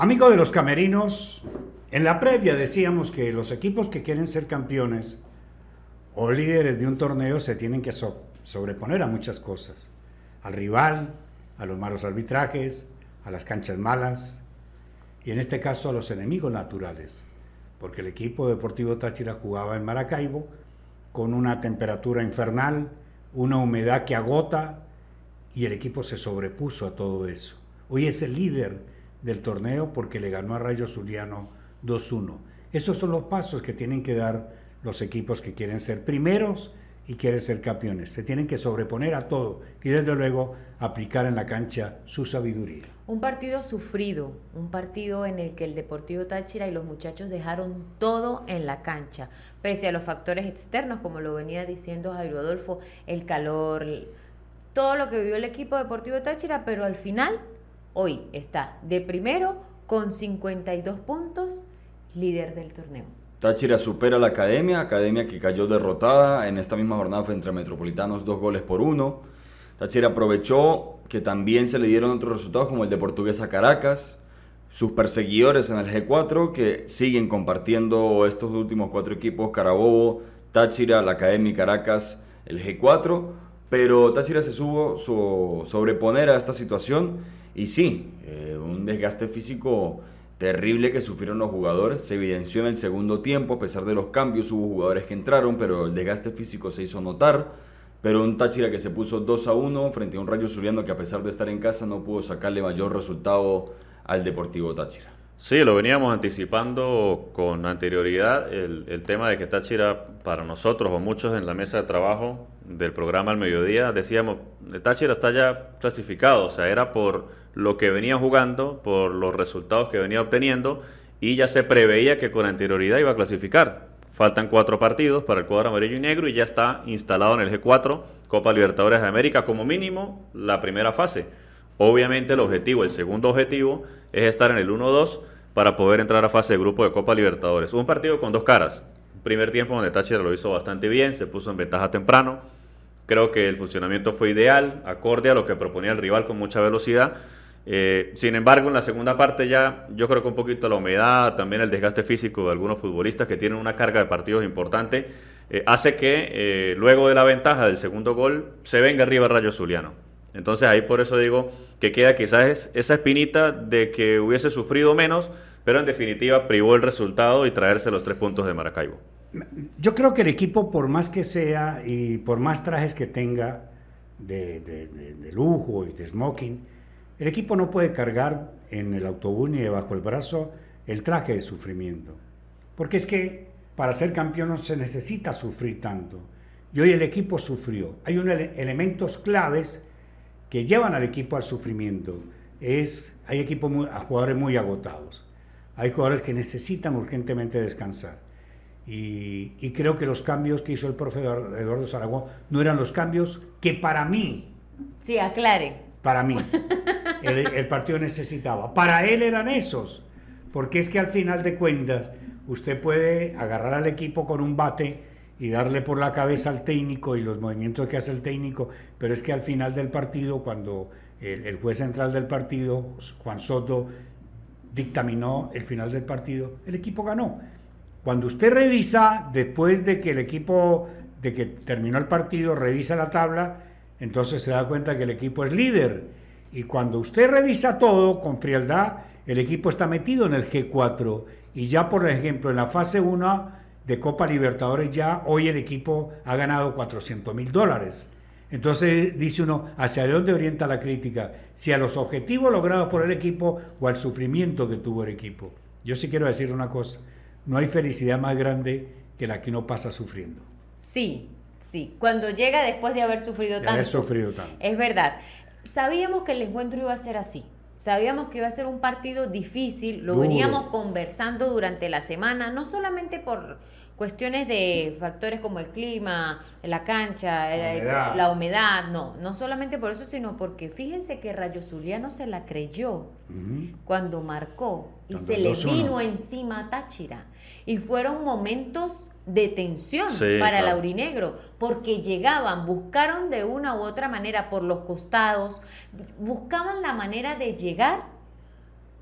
Amigo de los camerinos, en la previa decíamos que los equipos que quieren ser campeones o líderes de un torneo se tienen que sobreponer a muchas cosas. Al rival, a los malos arbitrajes, a las canchas malas y en este caso a los enemigos naturales. Porque el equipo deportivo Táchira jugaba en Maracaibo con una temperatura infernal, una humedad que agota y el equipo se sobrepuso a todo eso. Hoy es el líder del torneo porque le ganó a Rayo Zuliano 2-1. Esos son los pasos que tienen que dar los equipos que quieren ser primeros y quieren ser campeones. Se tienen que sobreponer a todo y desde luego aplicar en la cancha su sabiduría. Un partido sufrido, un partido en el que el Deportivo Táchira y los muchachos dejaron todo en la cancha, pese a los factores externos, como lo venía diciendo Jairo Adolfo, el calor, todo lo que vivió el equipo Deportivo Táchira, pero al final hoy está de primero con 52 puntos, líder del torneo. Táchira supera a la Academia, Academia que cayó derrotada en esta misma jornada frente a Metropolitanos, dos goles por uno. Táchira aprovechó que también se le dieron otros resultados como el de Portuguesa Caracas, sus perseguidores en el G4 que siguen compartiendo estos últimos cuatro equipos, Carabobo, Táchira, la Academia Caracas, el G4, pero Táchira se supo sobreponer a esta situación y sí, eh, un desgaste físico terrible que sufrieron los jugadores. Se evidenció en el segundo tiempo, a pesar de los cambios, hubo jugadores que entraron, pero el desgaste físico se hizo notar. Pero un Táchira que se puso 2 a 1 frente a un Rayo Zuliano que a pesar de estar en casa no pudo sacarle mayor resultado al Deportivo Táchira. Sí, lo veníamos anticipando con anterioridad, el, el, tema de que Táchira, para nosotros o muchos en la mesa de trabajo del programa al mediodía, decíamos, Táchira está ya clasificado, o sea, era por lo que venía jugando, por los resultados que venía obteniendo y ya se preveía que con anterioridad iba a clasificar. Faltan cuatro partidos para el cuadro amarillo y negro y ya está instalado en el G4 Copa Libertadores de América como mínimo la primera fase. Obviamente el objetivo, el segundo objetivo es estar en el 1-2 para poder entrar a fase de grupo de Copa Libertadores. Un partido con dos caras. primer tiempo donde Táchira lo hizo bastante bien, se puso en ventaja temprano. Creo que el funcionamiento fue ideal, acorde a lo que proponía el rival con mucha velocidad eh, sin embargo, en la segunda parte ya yo creo que un poquito la humedad, también el desgaste físico de algunos futbolistas que tienen una carga de partidos importante, eh, hace que eh, luego de la ventaja del segundo gol se venga arriba Rayo Zuliano. Entonces ahí por eso digo que queda quizás esa espinita de que hubiese sufrido menos, pero en definitiva privó el resultado y traerse los tres puntos de Maracaibo. Yo creo que el equipo, por más que sea y por más trajes que tenga de, lujo y de smoking, el equipo no puede cargar en el autobús ni debajo del brazo el traje de sufrimiento. Porque es que para ser campeón no se necesita sufrir tanto. Y hoy el equipo sufrió. Hay unos elementos claves que llevan al equipo al sufrimiento. Es, hay equipos jugadores muy agotados. Hay jugadores que necesitan urgentemente descansar. Y, y, creo que los cambios que hizo el profe Eduardo Zaragoza no eran los cambios que para mí. Sí, aclare para mí. El, partido necesitaba. Para él eran esos. Porque es que al final de cuentas, usted puede agarrar al equipo con un bate y darle por la cabeza al técnico y los movimientos que hace el técnico, pero es que al final del partido, cuando el, juez central del partido, Juan Soto, dictaminó el final del partido, el equipo ganó. Cuando usted revisa, después de que el equipo, de que terminó el partido, revisa la tabla, entonces se da cuenta que el equipo es líder. Y cuando usted revisa todo con frialdad, el equipo está metido en el G4. Y ya, por ejemplo, en la fase 1 de Copa Libertadores, ya hoy el equipo ha ganado 400 mil dólares. Entonces dice uno, ¿hacia dónde orienta la crítica? Si a los objetivos logrados por el equipo o al sufrimiento que tuvo el equipo. Yo sí quiero decir una cosa, no hay felicidad más grande que la que uno pasa sufriendo. Sí, Sí, cuando llega después de haber sufrido tanto. sufrido tanto. Es verdad. Sabíamos que el encuentro iba a ser así. Sabíamos que iba a ser un partido difícil, lo veníamos conversando durante la semana, no solamente por cuestiones de factores como el clima, la cancha, la humedad. no, no solamente por eso, sino porque fíjense que Rayo Zuliano se la creyó cuando marcó y se le vino encima a Táchira. Y fueron momentos de tensión para el aurinegro, porque llegaban, buscaron de una u otra manera por los costados, buscaban la manera de llegar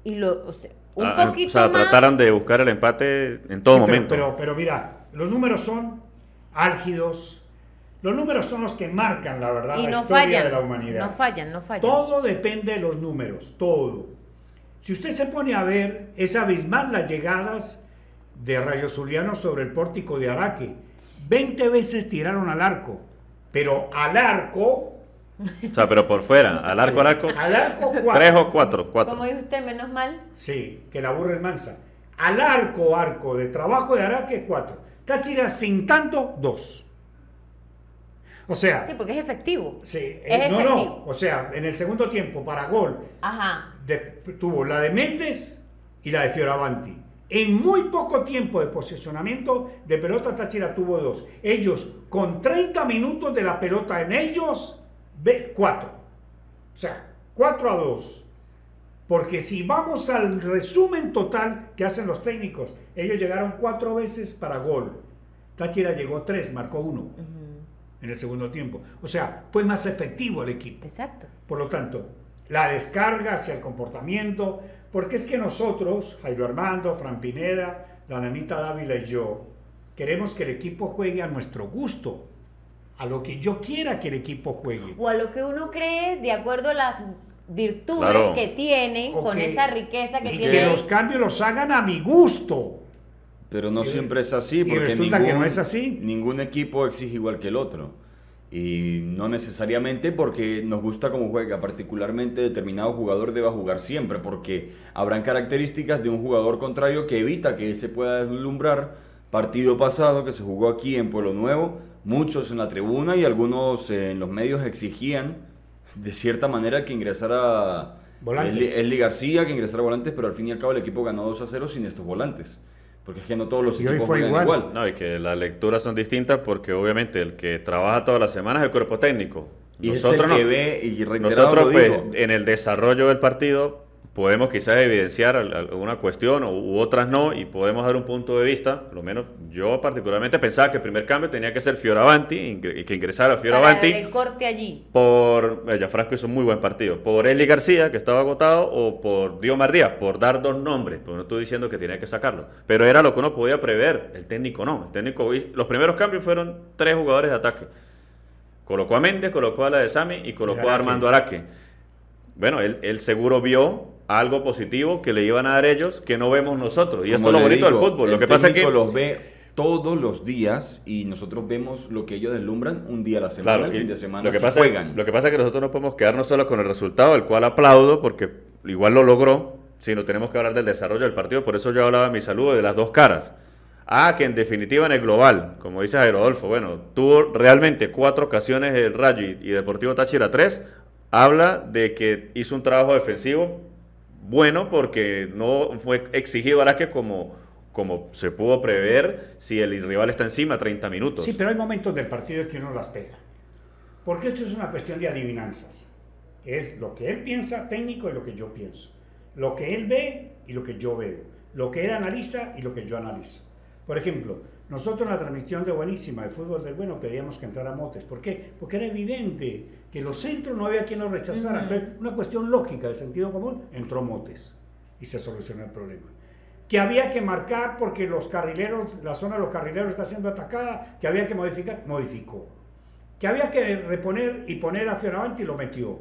Y lo, o sea, un Ah, poquito o sea, más. trataron de buscar el empate en todo Sí, pero- momento. Pero, pero mira, los números son álgidos. Los números son los que marcan la verdad, y la no historia fallan. de la humanidad. No fallan, no fallan. Todo depende de los números, todo. Si usted se pone a ver, es abismal las llegadas de Rayo Zuliano sobre el pórtico de Araque. 20 veces tiraron al arco, pero al arco, O sea, pero por fuera, al arco, al arco, al arco tres cuatro. o cuatro, cuatro. Como dice usted, menos mal. Sí, que la burra es mansa. Al arco, arco de trabajo de Araque, cuatro. Táchira sin tanto, dos. O sea, Sí, porque es efectivo. sí, eh, es no, no, efectivo. o sea, en el segundo tiempo para gol Ajá. de- tuvo la de Méndez y la de Fioravanti. En muy poco tiempo de posicionamiento de pelota Táchira tuvo dos. Ellos con 30 minutos de la pelota en ellos, ve, cuatro. O sea, 4 a 2. Porque si vamos al resumen total que hacen los técnicos, ellos llegaron cuatro veces para gol. Táchira llegó tres, marcó uno en el segundo tiempo. O sea, fue más efectivo el equipo. Exacto. Por lo tanto, la descarga hacia el comportamiento, porque es que nosotros, Jairo Armando, Fran Pineda, la nanita Dávila y yo, queremos que el equipo juegue a nuestro gusto, a lo que yo quiera que el equipo juegue. O a lo que uno cree de acuerdo a las virtudes Claro. que tiene, O con que- esa riqueza que Y tiene. que los cambios los hagan a mi gusto. Pero no Y- siempre es así, y porque resulta que no es así. ningún equipo exige igual que el otro. Y no necesariamente porque nos gusta cómo juega, particularmente determinado jugador deba jugar siempre, porque habrán características de un jugador contrario que evita que se pueda deslumbrar. Partido pasado que se jugó aquí en Pueblo Nuevo, muchos en la tribuna y algunos en los medios exigían de cierta manera que ingresara Eli García, que ingresara volantes, pero al fin y al cabo el equipo ganó 2 a 0 sin estos volantes. Porque es que no todos los Y hoy equipos fue juegan igual. igual. No, y que las lecturas son distintas porque obviamente el que trabaja todas las semanas es el cuerpo técnico. Y es Nosotros el que no. ve y Nosotros lo pues, digo. en el desarrollo del partido podemos quizás evidenciar al- alguna cuestión u, otras no y podemos dar un punto de vista, por lo menos yo particularmente pensaba que el primer cambio tenía que ser Fioravanti, ingre- que ingresara para Fioravanti el corte allí. por eh, Franco hizo un muy buen partido, por Eli García, que estaba agotado, o por Diomar Díaz, por dar dos nombres, porque no estoy diciendo que tenía que sacarlo, pero era lo que uno podía prever, el técnico no, el técnico, los primeros cambios fueron tres jugadores de ataque, colocó a Méndez, colocó a la de Sami y colocó a. Armando Araque. Bueno, él, él seguro vio algo positivo que le iban a dar ellos que no vemos nosotros, y esto es lo bonito digo, del fútbol, lo el que pasa es que... los ve todos los días y nosotros vemos lo que ellos deslumbran un día a la semana, Claro, el fin de semana lo que, se pasa, juegan. lo que pasa es que nosotros no podemos quedarnos solo con el resultado, el cual aplaudo, porque igual lo logró, sino tenemos que hablar del desarrollo del partido. Por eso yo hablaba en mi saludo de las dos caras. Ah, que en definitiva en el global, como dice Jairo Adolfo, bueno, tuvo realmente cuatro ocasiones el Rayo y, y Deportivo Táchira tres. Habla de que hizo un trabajo defensivo bueno porque no fue exigido Araque como, como se pudo prever si el rival está encima 30 minutos. Sí, pero hay momentos del partido que uno las pega. Porque esto es una cuestión de adivinanzas. Es lo que él piensa técnico y lo que yo pienso. Lo que él ve y lo que yo veo. Lo que él analiza y lo que yo analizo. Por ejemplo, nosotros en la transmisión de Buenísima, de Fútbol del Bueno, pedíamos que entrara Motes. ¿Por qué? Porque era evidente que los centros no había quien los rechazara. Entonces, una cuestión lógica, de sentido común, entró Motes. Y se solucionó el problema que había que marcar porque los carrileros, la zona de los carrileros está siendo atacada, que había que modificar, modificó. Que había que reponer y poner a Fioravanti, lo metió.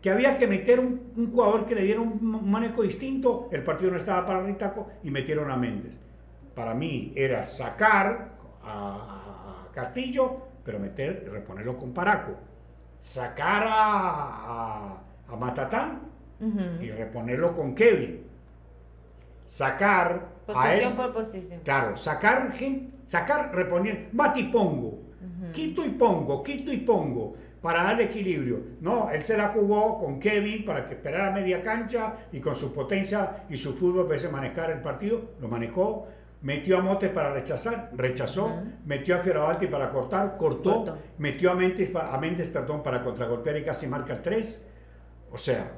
Que había que meter un, un jugador que le diera un, manejo distinto, el partido no estaba para Ritaco y metieron a Méndez. Para mí era sacar a, a Castillo, pero meter y reponerlo con Paraco. Sacar a, a, a Matatán y reponerlo con Kevin. Sacar a él. Posición por posición. Claro, sacar gente, sacar, reponer, mate y pongo. Quito y pongo, quito y pongo. Para darle equilibrio. No, él se la jugó con Kevin para que esperara media cancha y con su potencia y su fútbol pudiese manejar el partido. Lo manejó. Metió a Motes para rechazar, rechazó. Metió a Fioravanti para cortar, cortó. Metió a Méndez, a Méndez perdón, para contragolpear y casi marca el 3. O sea,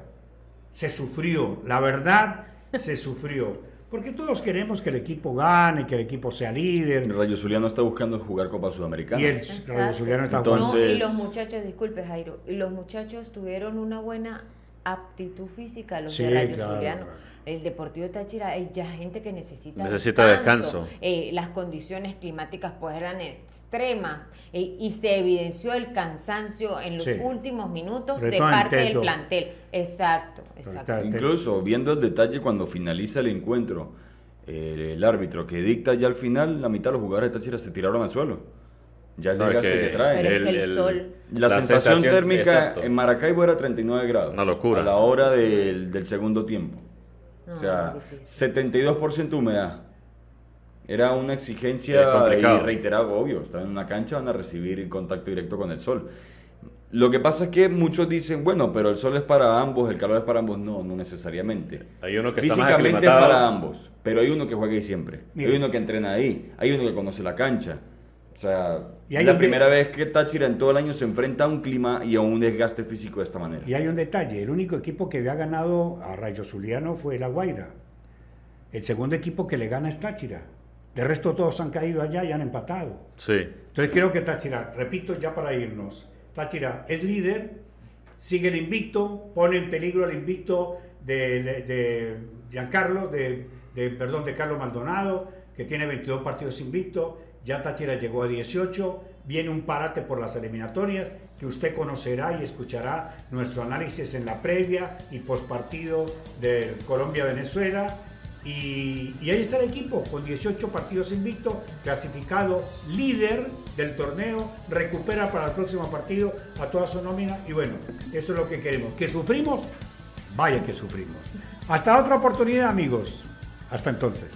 se sufrió, la verdad se sufrió. Porque todos queremos que el equipo gane, que el equipo sea líder. El Rayo Zuliano está buscando jugar Copa Sudamericana. Y el Exacto. Rayo Zuliano está Entonces- jugando. No, y los muchachos, disculpe Jairo, y los muchachos tuvieron una buena aptitud física, los Sí, de Rayo claro, Zuliano. El Deportivo Táchira hay ya gente que necesita, necesita descanso. Eh, las condiciones climáticas pues eran extremas eh, y se evidenció el cansancio en los últimos minutos de parte del plantel. Exacto, exacto. Incluso viendo el detalle cuando finaliza el encuentro, eh, el árbitro que dicta ya al final, la mitad de los jugadores de Táchira se tiraron al suelo. Ya el desgaste que, trae. la, sensación, térmica en Maracaibo era 39 grados. Una locura. A la hora del, del segundo tiempo o sea, 72% humedad. Era una exigencia y reiterado, obvio. Están en una cancha, van a recibir contacto directo con el sol. Lo que pasa es que muchos dicen, bueno, pero el sol es para ambos, el calor es para ambos. No, no necesariamente. Hay uno que Físicamente es para ambos, pero hay uno que juega ahí siempre. Hay uno que entrena ahí, hay uno que conoce la cancha. O sea, es la primera vez que Táchira en todo el año se enfrenta a un clima y a un desgaste físico de esta manera. Y hay un detalle, el único equipo que había ganado a Rayo Zuliano fue La Guaira. El segundo equipo que le gana es Táchira. De resto todos han caído allá y han empatado. Sí. Entonces creo que Táchira, repito ya para irnos, Táchira es líder, sigue el invicto, pone en peligro el invicto de, de Giancarlo, de, de, perdón, de Carlos Maldonado, que tiene 22 partidos invictos ya Táchira llegó a 18, viene un parate por las eliminatorias que usted conocerá y escuchará nuestro análisis en la previa y postpartido de Colombia-Venezuela. Y, ahí está el equipo, con 18 partidos invictos, clasificado líder del torneo, recupera para el próximo partido a toda su nómina y bueno, eso es lo que queremos. ¿Que sufrimos? Vaya que sufrimos. Hasta otra oportunidad amigos. Hasta entonces.